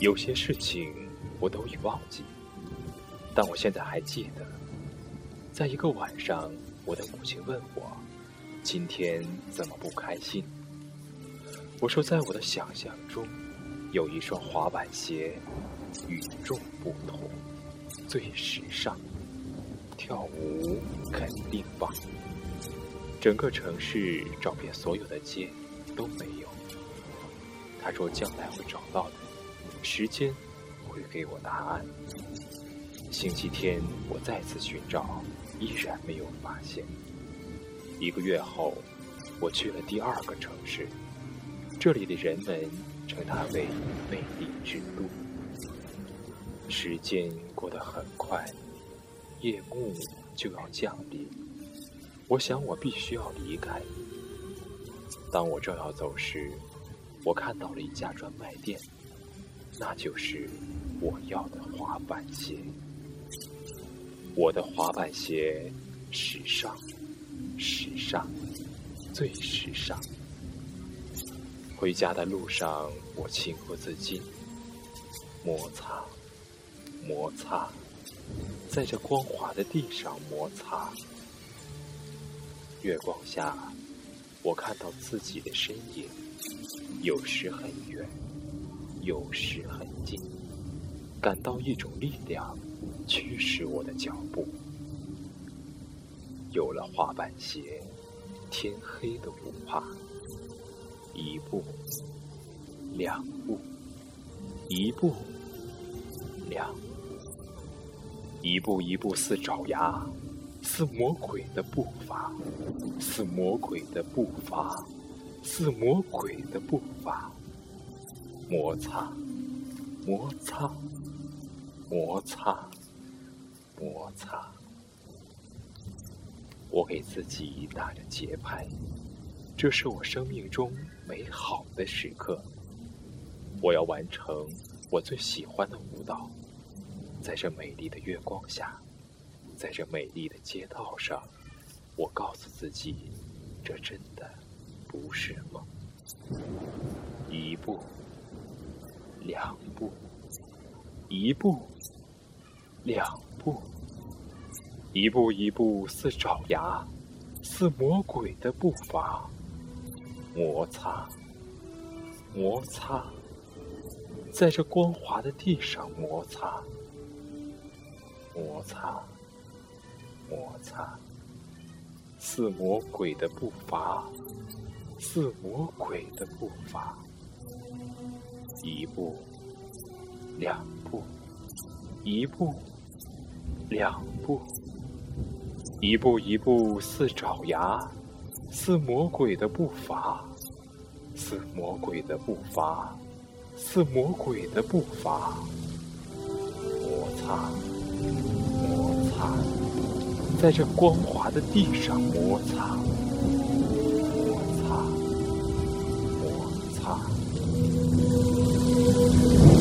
有些事情我都已忘记，但我现在还记得，在一个晚上，我的母亲问我：“今天怎么不开心？”我说：“在我的想象中，有一双滑板鞋，与众不同，最时尚，跳舞肯定棒。整个城市找遍所有的街都没有。”他说：“将来会找到的。”时间会给我答案。星期天，我再次寻找，依然没有发现。一个月后，我去了第二个城市，这里的人们称它为“魅力之都”。时间过得很快，夜幕就要降临。我想，我必须要离开。当我正要走时，我看到了一家专卖店。那就是我要的滑板鞋。我的滑板鞋，时尚，时尚，最时尚。回家的路上，我情不自禁摩擦，摩擦，在这光滑的地上摩擦。月光下，我看到自己的身影，有时很远。有时很近，感到一种力量驱使我的脚步。有了滑板鞋，天黑都不怕。一步，两步，一步，两步，一步一步似爪牙，似魔鬼的步伐，似魔鬼的步伐，似魔鬼的步伐。摩擦，摩擦，摩擦，摩擦。我给自己打着节拍，这是我生命中美好的时刻。我要完成我最喜欢的舞蹈，在这美丽的月光下，在这美丽的街道上，我告诉自己，这真的不是梦。一步。两步，一步，两步，一步一步似爪牙，似魔鬼的步伐，摩擦，摩擦，在这光滑的地上摩擦，摩擦，摩擦，似魔鬼的步伐，似魔鬼的步伐。一步，两步，一步，两步，一步一步似爪牙，似魔鬼的步伐，似魔鬼的步伐，似魔鬼的步伐。摩擦，摩擦，在这光滑的地上摩擦，摩擦，摩擦。Thank you.